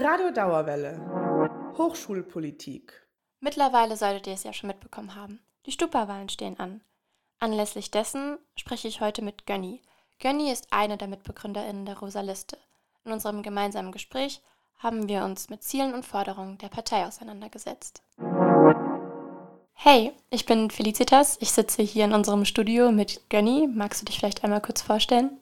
Radio Dauerwelle. Hochschulpolitik. Mittlerweile solltet ihr es ja schon mitbekommen haben. Die Stupawahlen stehen an. Anlässlich dessen spreche ich heute mit Gönny. Gönny ist eine der MitbegründerInnen der Rosa Liste. In unserem gemeinsamen Gespräch haben wir uns mit Zielen und Forderungen der Partei auseinandergesetzt. Hey, ich bin Felicitas. Ich sitze hier in unserem Studio mit Gönny. Magst du dich vielleicht einmal kurz vorstellen?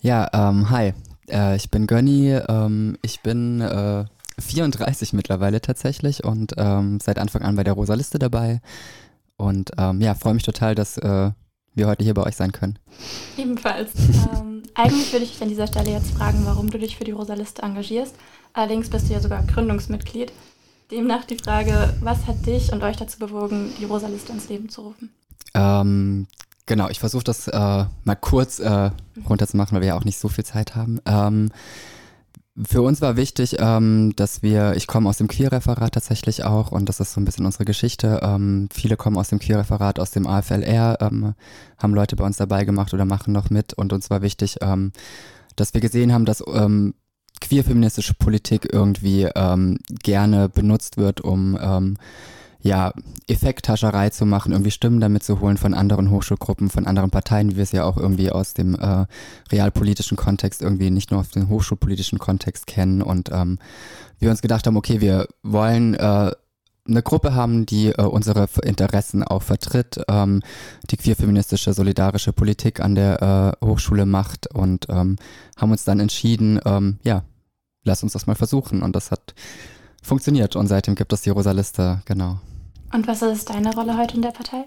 Ja, ähm, hi. Äh, ich bin Gönny. Ähm, ich bin äh, 34 mittlerweile tatsächlich und ähm, seit Anfang an bei der Rosa Liste dabei. Und ähm, ja, freue mich total, dass äh, wir heute hier bei euch sein können. Ebenfalls. Ähm, eigentlich würde ich dich an dieser Stelle jetzt fragen, warum du dich für die Rosa Liste engagierst. Allerdings bist du ja sogar Gründungsmitglied. Demnach die Frage, was hat dich und euch dazu bewogen, die Rosa Liste ins Leben zu rufen? Ähm, genau, ich versuche das äh, mal kurz äh, runterzumachen, weil wir ja auch nicht so viel Zeit haben. Ähm, für uns war wichtig, ähm, dass wir, ich komme aus dem Queerreferat tatsächlich auch und das ist so ein bisschen unsere Geschichte. Ähm, viele kommen aus dem Queerreferat, aus dem AFLR, ähm, haben Leute bei uns dabei gemacht oder machen noch mit und uns war wichtig, ähm, dass wir gesehen haben, dass ähm, queer-feministische Politik irgendwie ähm, gerne benutzt wird, um ähm, ja, Effekthascherei zu machen, irgendwie Stimmen damit zu holen von anderen Hochschulgruppen, von anderen Parteien, wie wir es ja auch irgendwie aus dem äh, realpolitischen Kontext irgendwie nicht nur aus dem hochschulpolitischen Kontext kennen und ähm, wir uns gedacht haben, okay, wir wollen äh, eine Gruppe haben, die äh, unsere Interessen auch vertritt, ähm, die queer-feministische, solidarische Politik an der äh, Hochschule macht und ähm, haben uns dann entschieden, ähm, ja, lass uns das mal versuchen. Und das hat funktioniert und seitdem gibt es die Rosa Liste, genau. Und was ist deine Rolle heute in der Partei?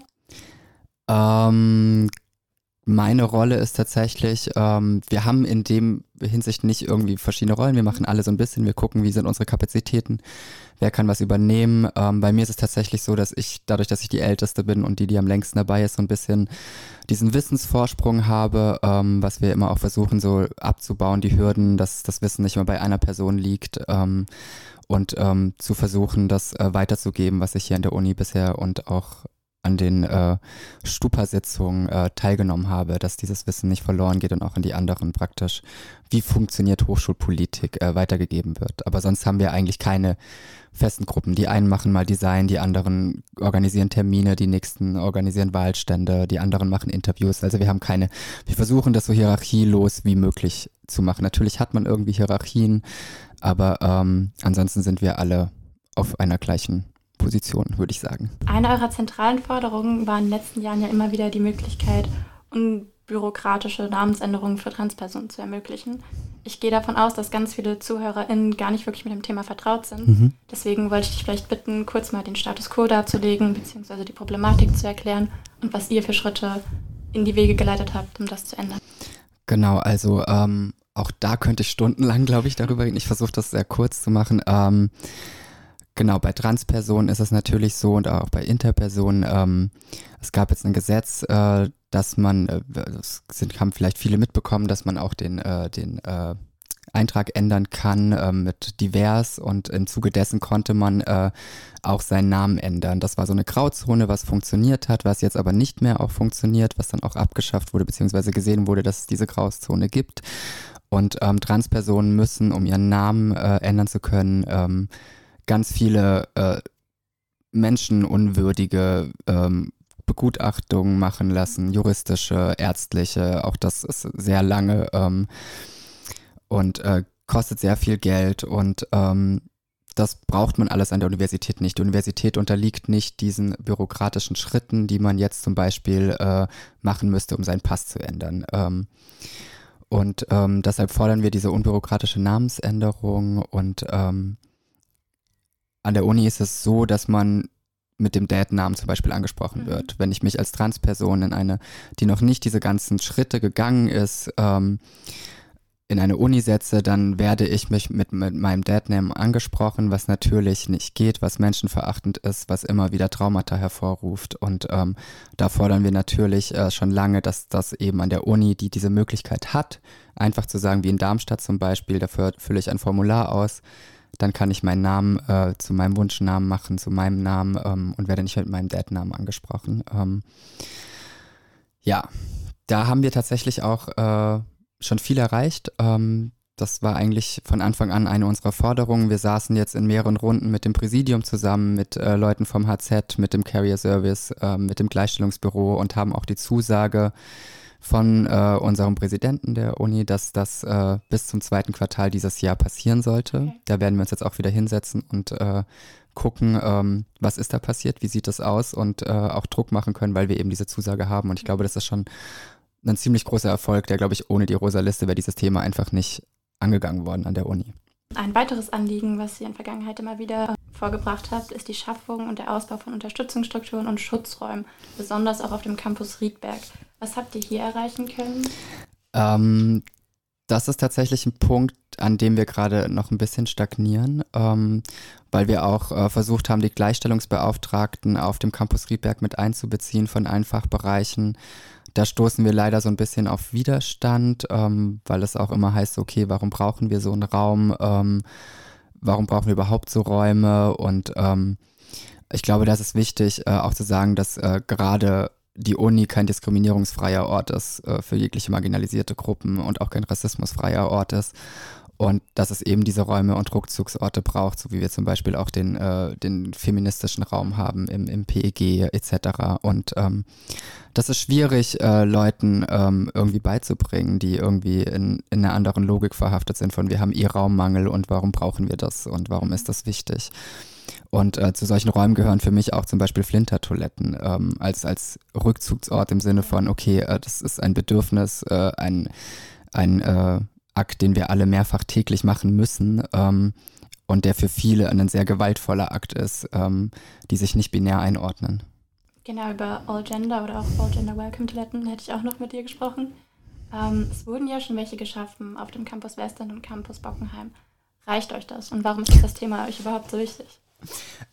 Ähm, meine Rolle ist tatsächlich, ähm, wir haben in dem Hinsicht nicht irgendwie verschiedene Rollen. Wir machen alle so ein bisschen, wir gucken, wie sind unsere Kapazitäten, wer kann was übernehmen. Ähm, bei mir ist es tatsächlich so, dass ich, dadurch, dass ich die Älteste bin und die, die am längsten dabei ist, so ein bisschen diesen Wissensvorsprung habe, ähm, was wir immer auch versuchen, so abzubauen, die Hürden, dass das Wissen nicht immer bei einer Person liegt. Ähm, und ähm, zu versuchen, das äh, weiterzugeben, was ich hier an der Uni bisher und auch an den äh, Stupa-Sitzungen äh, teilgenommen habe, dass dieses Wissen nicht verloren geht und auch in die anderen praktisch, wie funktioniert Hochschulpolitik, äh, weitergegeben wird. Aber sonst haben wir eigentlich keine festen Gruppen. Die einen machen mal Design, die anderen organisieren Termine, die nächsten organisieren Wahlstände, die anderen machen Interviews. Also wir haben keine, wir versuchen das so hierarchielos wie möglich zu machen. Natürlich hat man irgendwie Hierarchien, aber ähm, ansonsten sind wir alle auf einer gleichen Position, würde ich sagen. Eine eurer zentralen Forderungen war in den letzten Jahren ja immer wieder die Möglichkeit, unbürokratische Namensänderungen für Transpersonen zu ermöglichen. Ich gehe davon aus, dass ganz viele ZuhörerInnen gar nicht wirklich mit dem Thema vertraut sind. Mhm. Deswegen wollte ich dich vielleicht bitten, kurz mal den Status quo darzulegen, beziehungsweise die Problematik zu erklären und was ihr für Schritte in die Wege geleitet habt, um das zu ändern. Genau, also ähm, auch da könnte ich stundenlang, glaube ich, darüber reden. Ich versuche das sehr kurz zu machen. Ähm, genau, bei Transpersonen ist es natürlich so und auch bei Interpersonen. Ähm, es gab jetzt ein Gesetz, äh, dass man, äh, das sind, haben vielleicht viele mitbekommen, dass man auch den, äh, den äh, Eintrag ändern kann äh, mit divers und im Zuge dessen konnte man äh, auch seinen Namen ändern. Das war so eine Grauzone, was funktioniert hat, was jetzt aber nicht mehr auch funktioniert, was dann auch abgeschafft wurde, beziehungsweise gesehen wurde, dass es diese Grauzone gibt. Und ähm, Transpersonen müssen, um ihren Namen äh, ändern zu können, ähm, ganz viele äh, menschenunwürdige ähm, Begutachtungen machen lassen, juristische, ärztliche, auch das ist sehr lange ähm, und äh, kostet sehr viel Geld und ähm, das braucht man alles an der Universität nicht. Die Universität unterliegt nicht diesen bürokratischen Schritten, die man jetzt zum Beispiel äh, machen müsste, um seinen Pass zu ändern. Ähm, und ähm, deshalb fordern wir diese unbürokratische Namensänderung. Und ähm, an der Uni ist es so, dass man mit dem Dad-Namen zum Beispiel angesprochen mhm. wird. Wenn ich mich als Transperson in eine, die noch nicht diese ganzen Schritte gegangen ist, ähm, in eine Uni setze, dann werde ich mich mit, mit meinem Dad-Name angesprochen, was natürlich nicht geht, was menschenverachtend ist, was immer wieder Traumata hervorruft. Und ähm, da fordern wir natürlich äh, schon lange, dass das eben an der Uni, die diese Möglichkeit hat, einfach zu sagen, wie in Darmstadt zum Beispiel, dafür fülle ich ein Formular aus, dann kann ich meinen Namen äh, zu meinem Wunschnamen machen, zu meinem Namen ähm, und werde nicht mit meinem Dad-Namen angesprochen. Ähm, ja, da haben wir tatsächlich auch äh, schon viel erreicht. Ähm, das war eigentlich von Anfang an eine unserer Forderungen. Wir saßen jetzt in mehreren Runden mit dem Präsidium zusammen, mit äh, Leuten vom HZ, mit dem Carrier Service, äh, mit dem Gleichstellungsbüro und haben auch die Zusage von äh, unserem Präsidenten der Uni, dass das äh, bis zum zweiten Quartal dieses Jahr passieren sollte. Okay. Da werden wir uns jetzt auch wieder hinsetzen und äh, gucken, ähm, was ist da passiert, wie sieht das aus und äh, auch Druck machen können, weil wir eben diese Zusage haben. Und ich glaube, das ist schon ein ziemlich großer Erfolg, der, glaube ich, ohne die rosa Liste wäre dieses Thema einfach nicht angegangen worden an der Uni. Ein weiteres Anliegen, was Sie in der Vergangenheit immer wieder vorgebracht habt, ist die Schaffung und der Ausbau von Unterstützungsstrukturen und Schutzräumen, besonders auch auf dem Campus Riedberg. Was habt ihr hier erreichen können? Ähm, das ist tatsächlich ein Punkt, an dem wir gerade noch ein bisschen stagnieren, ähm, weil wir auch äh, versucht haben, die Gleichstellungsbeauftragten auf dem Campus Riedberg mit einzubeziehen von allen Fachbereichen da stoßen wir leider so ein bisschen auf Widerstand, ähm, weil es auch immer heißt, okay, warum brauchen wir so einen Raum? Ähm, warum brauchen wir überhaupt so Räume? Und ähm, ich glaube, das ist wichtig, äh, auch zu sagen, dass äh, gerade die Uni kein diskriminierungsfreier Ort ist äh, für jegliche marginalisierte Gruppen und auch kein rassismusfreier Ort ist. Und dass es eben diese Räume und Rückzugsorte braucht, so wie wir zum Beispiel auch den, äh, den feministischen Raum haben im, im PEG etc. Und ähm, das ist schwierig, äh, Leuten ähm, irgendwie beizubringen, die irgendwie in, in einer anderen Logik verhaftet sind von wir haben eh Raummangel und warum brauchen wir das und warum ist das wichtig. Und äh, zu solchen Räumen gehören für mich auch zum Beispiel Flintertoiletten ähm, als, als Rückzugsort im Sinne von, okay, äh, das ist ein Bedürfnis, äh, ein, ein äh, Akt, den wir alle mehrfach täglich machen müssen ähm, und der für viele ein sehr gewaltvoller Akt ist, ähm, die sich nicht binär einordnen. Genau, über All Gender oder auch All Gender Welcome Toiletten hätte ich auch noch mit dir gesprochen. Ähm, es wurden ja schon welche geschaffen auf dem Campus Western und Campus Bockenheim. Reicht euch das und warum ist das Thema euch überhaupt so wichtig?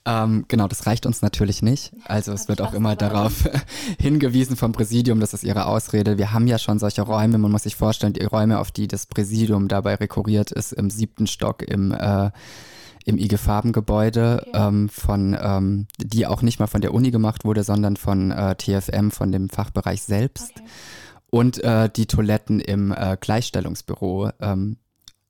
Ähm, genau, das reicht uns natürlich nicht. Also es wird auch immer darauf hingewiesen vom Präsidium, das ist ihre Ausrede. Wir haben ja schon solche Räume, man muss sich vorstellen, die Räume, auf die das Präsidium dabei rekurriert ist, im siebten Stock im äh, im IG Farben-Gebäude, okay. ähm, von, ähm, die auch nicht mal von der Uni gemacht wurde, sondern von äh, TFM, von dem Fachbereich selbst. Okay. Und äh, die Toiletten im äh, Gleichstellungsbüro, ähm,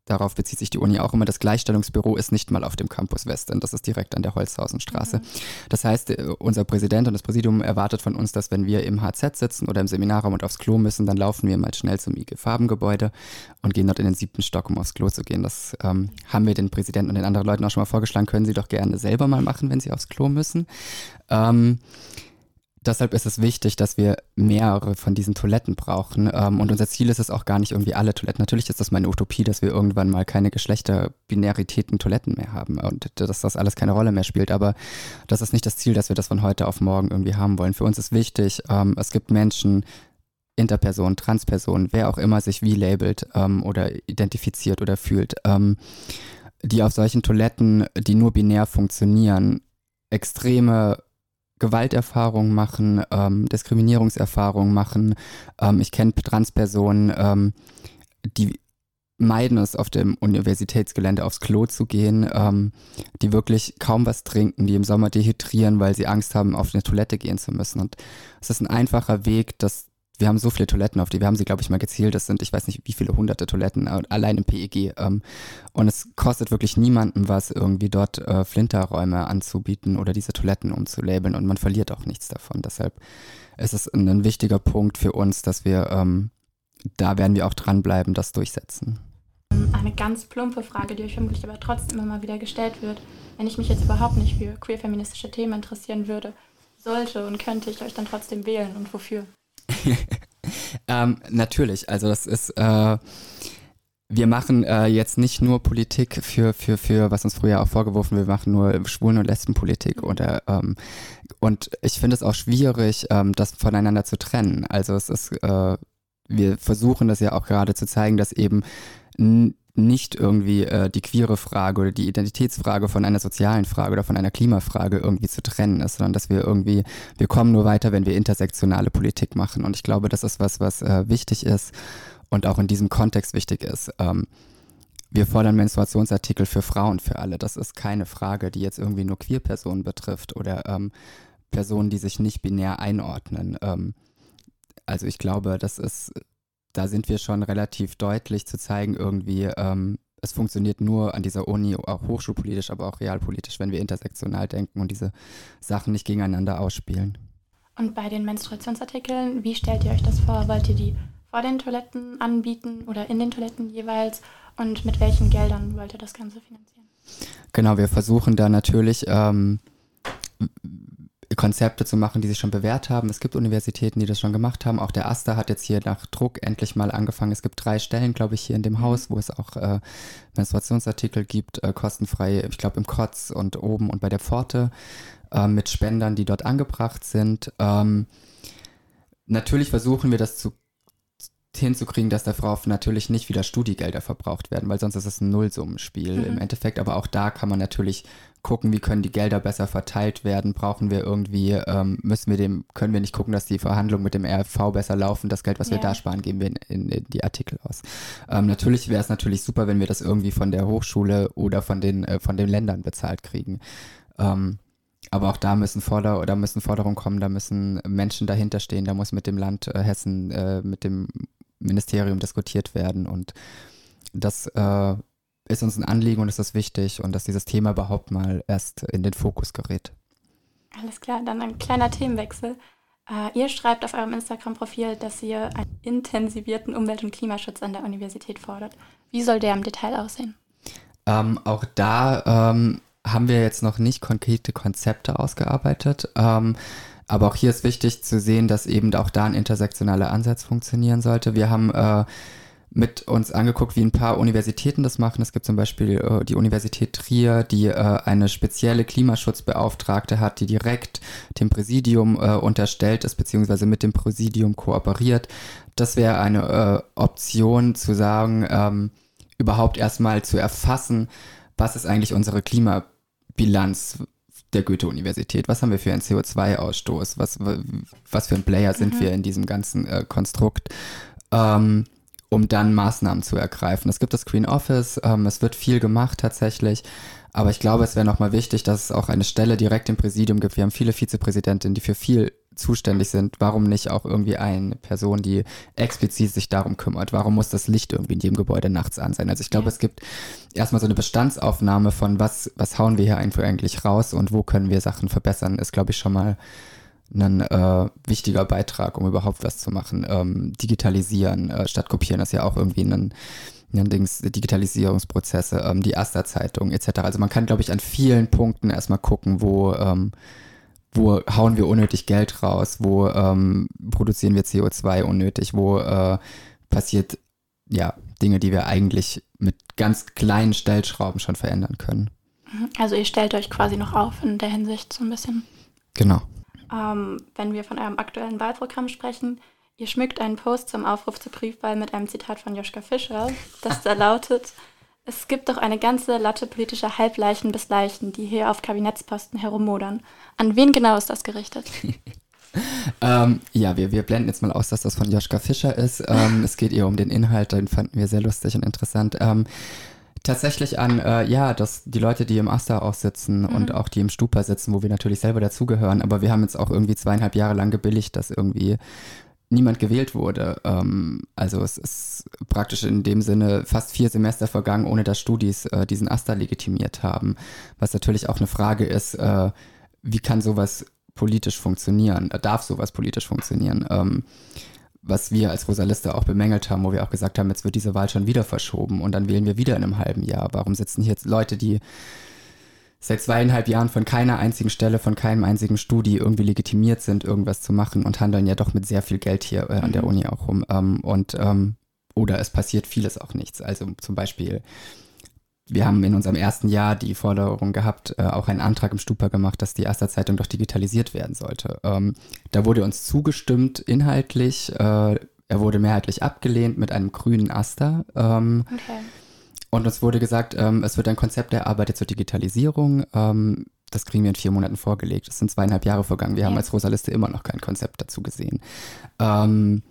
darauf bezieht sich die Uni auch immer, das Gleichstellungsbüro ist nicht mal auf dem Campus Western, das ist direkt an der Holzhausenstraße. Mhm. Das heißt, äh, unser Präsident und das Präsidium erwartet von uns, dass wenn wir im HZ sitzen oder im Seminarraum und aufs Klo müssen, dann laufen wir mal schnell zum IG Farbengebäude und gehen dort in den siebten Stock, um aufs Klo zu gehen. Das ähm, haben wir den Präsidenten und den anderen Leuten auch schon mal vorgeschlagen, können sie doch gerne selber mal machen, wenn sie aufs Klo müssen. Ähm, deshalb ist es wichtig, dass wir mehrere von diesen Toiletten brauchen. Ähm, und unser Ziel ist es auch gar nicht irgendwie alle Toiletten. Natürlich ist das meine Utopie, dass wir irgendwann mal keine Geschlechterbinaritäten Toiletten mehr haben und dass das alles keine Rolle mehr spielt. Aber das ist nicht das Ziel, dass wir das von heute auf morgen irgendwie haben wollen. Für uns ist wichtig, ähm, es gibt Menschen, Interpersonen, Transpersonen, wer auch immer sich wie labelt ähm, oder identifiziert oder fühlt, ähm, die auf solchen Toiletten, die nur binär funktionieren, extreme Gewalterfahrungen machen, ähm, Diskriminierungserfahrungen machen. Ähm, ich kenne Transpersonen, ähm, die meiden es, auf dem Universitätsgelände aufs Klo zu gehen, ähm, die wirklich kaum was trinken, die im Sommer dehydrieren, weil sie Angst haben, auf eine Toilette gehen zu müssen. Und es ist ein einfacher Weg, das wir haben so viele Toiletten auf die, wir haben sie, glaube ich, mal gezählt, das sind, ich weiß nicht, wie viele hunderte Toiletten, äh, allein im PEG. Ähm, und es kostet wirklich niemandem was, irgendwie dort äh, Flinterräume anzubieten oder diese Toiletten umzulabeln und man verliert auch nichts davon. Deshalb ist es ein, wichtiger Punkt für uns, dass wir, ähm, da werden wir auch dranbleiben, das durchsetzen. Eine ganz plumpe Frage, die euch vermutlich aber trotzdem immer mal wieder gestellt wird. Wenn ich mich jetzt überhaupt nicht für queer-feministische Themen interessieren würde, sollte und könnte ich euch dann trotzdem wählen und wofür? ähm, natürlich, also das ist, äh, wir machen äh, jetzt nicht nur Politik für, für, für, was uns früher auch vorgeworfen wir machen nur Schwulen- und Lesbenpolitik oder ähm, und ich finde es auch schwierig, ähm, das voneinander zu trennen. Also es ist, äh, wir versuchen das ja auch gerade zu zeigen, dass eben nicht irgendwie äh, die queere Frage oder die Identitätsfrage von einer sozialen Frage oder von einer Klimafrage irgendwie zu trennen ist, sondern dass wir irgendwie, wir kommen nur weiter, wenn wir intersektionale Politik machen. Und ich glaube, das ist was, was äh, wichtig ist und auch in diesem Kontext wichtig ist. Ähm, wir fordern Menstruationsartikel für Frauen, für alle. Das ist keine Frage, die jetzt irgendwie nur Queer-Personen betrifft oder ähm, Personen, die sich nicht binär einordnen. Ähm, also ich glaube, das ist da sind wir schon relativ deutlich zu zeigen, irgendwie, ähm, es funktioniert nur an dieser Uni, auch hochschulpolitisch, aber auch realpolitisch, wenn wir intersektional denken und diese Sachen nicht gegeneinander ausspielen. Und bei den Menstruationsartikeln, wie stellt ihr euch das vor? Wollt ihr die vor den Toiletten anbieten oder in den Toiletten jeweils? Und mit welchen Geldern wollt ihr das Ganze finanzieren? Genau, wir versuchen da natürlich ähm, Konzepte zu machen, die sich schon bewährt haben. Es gibt Universitäten, die das schon gemacht haben. Auch der Aster hat jetzt hier nach Druck endlich mal angefangen. Es gibt drei Stellen, glaube ich, hier in dem Haus, wo es auch äh, Menstruationsartikel gibt, äh, kostenfrei, ich glaube, im Kotz und oben und bei der Pforte äh, mit Spendern, die dort angebracht sind. Ähm, natürlich versuchen wir das zu hinzukriegen, dass darauf natürlich nicht wieder Studiegelder verbraucht werden, weil sonst ist es ein Nullsummenspiel mhm. im Endeffekt. Aber auch da kann man natürlich gucken, wie können die Gelder besser verteilt werden. Brauchen wir irgendwie, ähm, müssen wir dem, können wir nicht gucken, dass die Verhandlungen mit dem RFV besser laufen. Das Geld, was ja. wir da sparen, geben wir in, in, in die Artikel aus. Ähm, natürlich wäre es natürlich super, wenn wir das irgendwie von der Hochschule oder von den, äh, von den Ländern bezahlt kriegen. Ähm, aber auch da müssen Forder oder müssen Forderungen kommen, da müssen Menschen dahinter stehen, da muss mit dem Land äh, Hessen, äh, mit dem Ministerium diskutiert werden. Und das äh, ist uns ein Anliegen und ist das wichtig und dass dieses Thema überhaupt mal erst in den Fokus gerät. Alles klar, dann ein kleiner Themenwechsel. Äh, ihr schreibt auf eurem Instagram-Profil, dass ihr einen intensivierten Umwelt- und Klimaschutz an der Universität fordert. Wie soll der im Detail aussehen? Ähm, auch da ähm, haben wir jetzt noch nicht konkrete Konzepte ausgearbeitet. Ähm, aber auch hier ist wichtig zu sehen, dass eben auch da ein intersektionaler Ansatz funktionieren sollte. Wir haben äh, mit uns angeguckt, wie ein paar Universitäten das machen. Es gibt zum Beispiel äh, die Universität Trier, die äh, eine spezielle Klimaschutzbeauftragte hat, die direkt dem Präsidium äh, unterstellt ist, beziehungsweise mit dem Präsidium kooperiert. Das wäre eine äh, Option zu sagen, ähm, überhaupt erstmal zu erfassen, was ist eigentlich unsere Klimabilanz? Der Goethe-Universität? Was haben wir für einen CO2-Ausstoß? Was, was für ein Player sind mhm. wir in diesem ganzen äh, Konstrukt? Ähm, um dann Maßnahmen zu ergreifen. Es gibt das Green Office, ähm, es wird viel gemacht tatsächlich, aber ich glaube, es wäre nochmal wichtig, dass es auch eine Stelle direkt im Präsidium gibt. Wir haben viele Vizepräsidentinnen, die für viel zuständig sind, warum nicht auch irgendwie eine Person, die explizit sich darum kümmert? Warum muss das Licht irgendwie in jedem Gebäude nachts an sein? Also ich glaube, ja. es gibt erstmal so eine Bestandsaufnahme von was, was hauen wir hier eigentlich raus und wo können wir Sachen verbessern, ist, glaube ich, schon mal ein äh, wichtiger Beitrag, um überhaupt was zu machen. Ähm, digitalisieren äh, statt kopieren ist ja auch irgendwie ein, ein Dings, Digitalisierungsprozesse, ähm, die Aster-Zeitung etc. Also man kann, glaube ich, an vielen Punkten erstmal gucken, wo ähm, wo hauen wir unnötig Geld raus, wo ähm, produzieren wir CO2 unnötig, wo äh, passiert ja Dinge, die wir eigentlich mit ganz kleinen Stellschrauben schon verändern können. Mhm. Also ihr stellt euch quasi noch auf in der Hinsicht so ein bisschen. Genau. Ähm, wenn wir von eurem aktuellen Wahlprogramm sprechen, ihr schmückt einen Post zum Aufruf zur Briefwahl mit einem Zitat von Joschka Fischer, das da lautet, es gibt doch eine ganze Latte politischer Halbleichen bis Leichen, die hier auf Kabinettsposten herummodern. An wen genau ist das gerichtet? ähm, ja, wir, wir blenden jetzt mal aus, dass das von Joschka Fischer ist. Ähm, es geht eher um den Inhalt, den fanden wir sehr lustig und interessant. Ähm, tatsächlich an, äh, ja, dass die Leute, die im Asta auch sitzen mhm. und auch die im Stupa sitzen, wo wir natürlich selber dazugehören, aber wir haben jetzt auch irgendwie zweieinhalb Jahre lang gebilligt, dass irgendwie niemand gewählt wurde. Ähm, also es ist praktisch in dem Sinne fast vier Semester vergangen, ohne dass Studis äh, diesen Asta legitimiert haben. Was natürlich auch eine Frage ist, äh, wie kann sowas politisch funktionieren? Äh, darf sowas politisch funktionieren? Ähm, was wir als Rosaliste auch bemängelt haben, wo wir auch gesagt haben, jetzt wird diese Wahl schon wieder verschoben und dann wählen wir wieder in einem halben Jahr. Warum sitzen hier jetzt Leute, die seit zweieinhalb Jahren von keiner einzigen Stelle, von keinem einzigen Studi irgendwie legitimiert sind, irgendwas zu machen und handeln ja doch mit sehr viel Geld hier äh, an der mhm. Uni auch rum. Ähm, und ähm, oder es passiert vieles auch nichts. Also zum Beispiel, wir haben in unserem ersten Jahr die Forderung gehabt, äh, auch einen Antrag im Stupa gemacht, dass die erste Zeitung doch digitalisiert werden sollte. Ähm, da wurde uns zugestimmt inhaltlich. Äh, er wurde mehrheitlich abgelehnt mit einem grünen Aster. Ähm, okay. Und uns wurde gesagt, ähm, es wird ein Konzept erarbeitet zur Digitalisierung. Ähm, das kriegen wir in vier Monaten vorgelegt. Es sind zweieinhalb Jahre vergangen. Wir ja. haben als Rosaliste immer noch kein Konzept dazu gesehen. Ähm,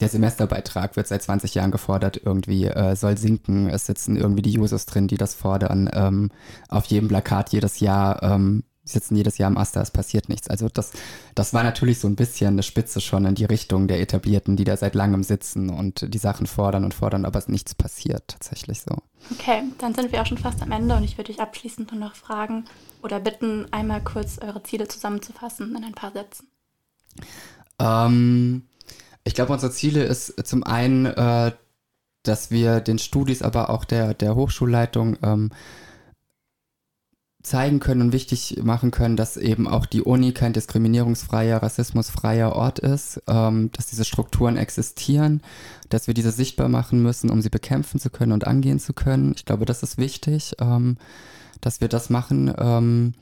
der Semesterbeitrag wird seit 20 Jahren gefordert, irgendwie äh, soll sinken. Es sitzen irgendwie die Jusos drin, die das fordern. Ähm, auf jedem Plakat jedes Jahr ähm, sitzen jedes Jahr am Aster, es passiert nichts. Also das, das war natürlich so ein bisschen eine Spitze schon in die Richtung der Etablierten, die da seit langem sitzen und die Sachen fordern und fordern, aber nichts passiert tatsächlich so. Okay, dann sind wir auch schon fast am Ende und ich würde dich abschließend nur noch fragen oder bitten, einmal kurz eure Ziele zusammenzufassen in ein paar Sätzen. Ähm, ich glaube, unsere Ziele ist zum einen, äh, dass wir den Studis, aber auch der, der Hochschulleitung ähm, zeigen können und wichtig machen können, dass eben auch die Uni kein diskriminierungsfreier, rassismusfreier Ort ist, ähm, dass diese Strukturen existieren, dass wir diese sichtbar machen müssen, um sie bekämpfen zu können und angehen zu können. Ich glaube, das ist wichtig, ähm, dass wir das machen. Ähm,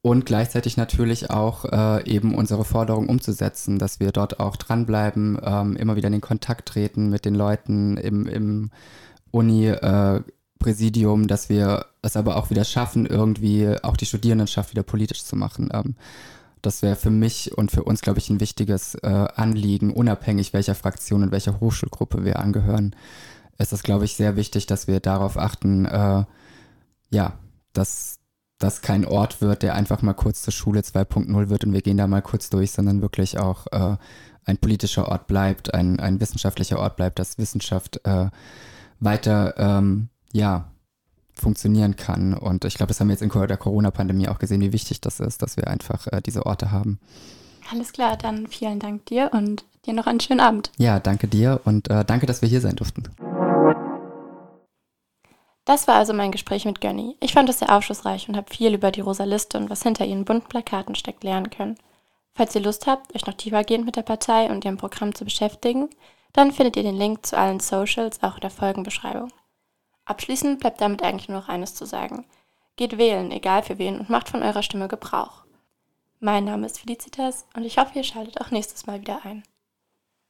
und gleichzeitig natürlich auch äh, eben unsere Forderung umzusetzen, dass wir dort auch dranbleiben, ähm, immer wieder in den Kontakt treten mit den Leuten im, im Uni-Präsidium, äh, dass wir es aber auch wieder schaffen, irgendwie auch die Studierendenschaft wieder politisch zu machen. Ähm, das wäre für mich und für uns, glaube ich, ein wichtiges äh, Anliegen, unabhängig welcher Fraktion und welcher Hochschulgruppe wir angehören. Es ist, glaube ich, sehr wichtig, dass wir darauf achten, äh, ja, dass das kein Ort wird, der einfach mal kurz zur Schule 2.0 wird und wir gehen da mal kurz durch, sondern wirklich auch äh, ein politischer Ort bleibt, ein, ein wissenschaftlicher Ort bleibt, dass Wissenschaft äh, weiter, ähm, ja, funktionieren kann. Und ich glaube, das haben wir jetzt in der Corona-Pandemie auch gesehen, wie wichtig das ist, dass wir einfach äh, diese Orte haben. Alles klar, dann vielen Dank dir und dir noch einen schönen Abend. Ja, danke dir und äh, danke, dass wir hier sein durften. Das war also mein Gespräch mit Gönny. Ich fand es sehr aufschlussreich und habe viel über die Rosa Liste und was hinter ihren bunten Plakaten steckt lernen können. Falls ihr Lust habt, euch noch tiefergehend mit der Partei und ihrem Programm zu beschäftigen, dann findet ihr den Link zu allen Socials auch in der Folgenbeschreibung. Abschließend bleibt damit eigentlich nur noch eines zu sagen. Geht wählen, egal für wen, und macht von eurer Stimme Gebrauch. Mein Name ist Felicitas und ich hoffe, ihr schaltet auch nächstes Mal wieder ein.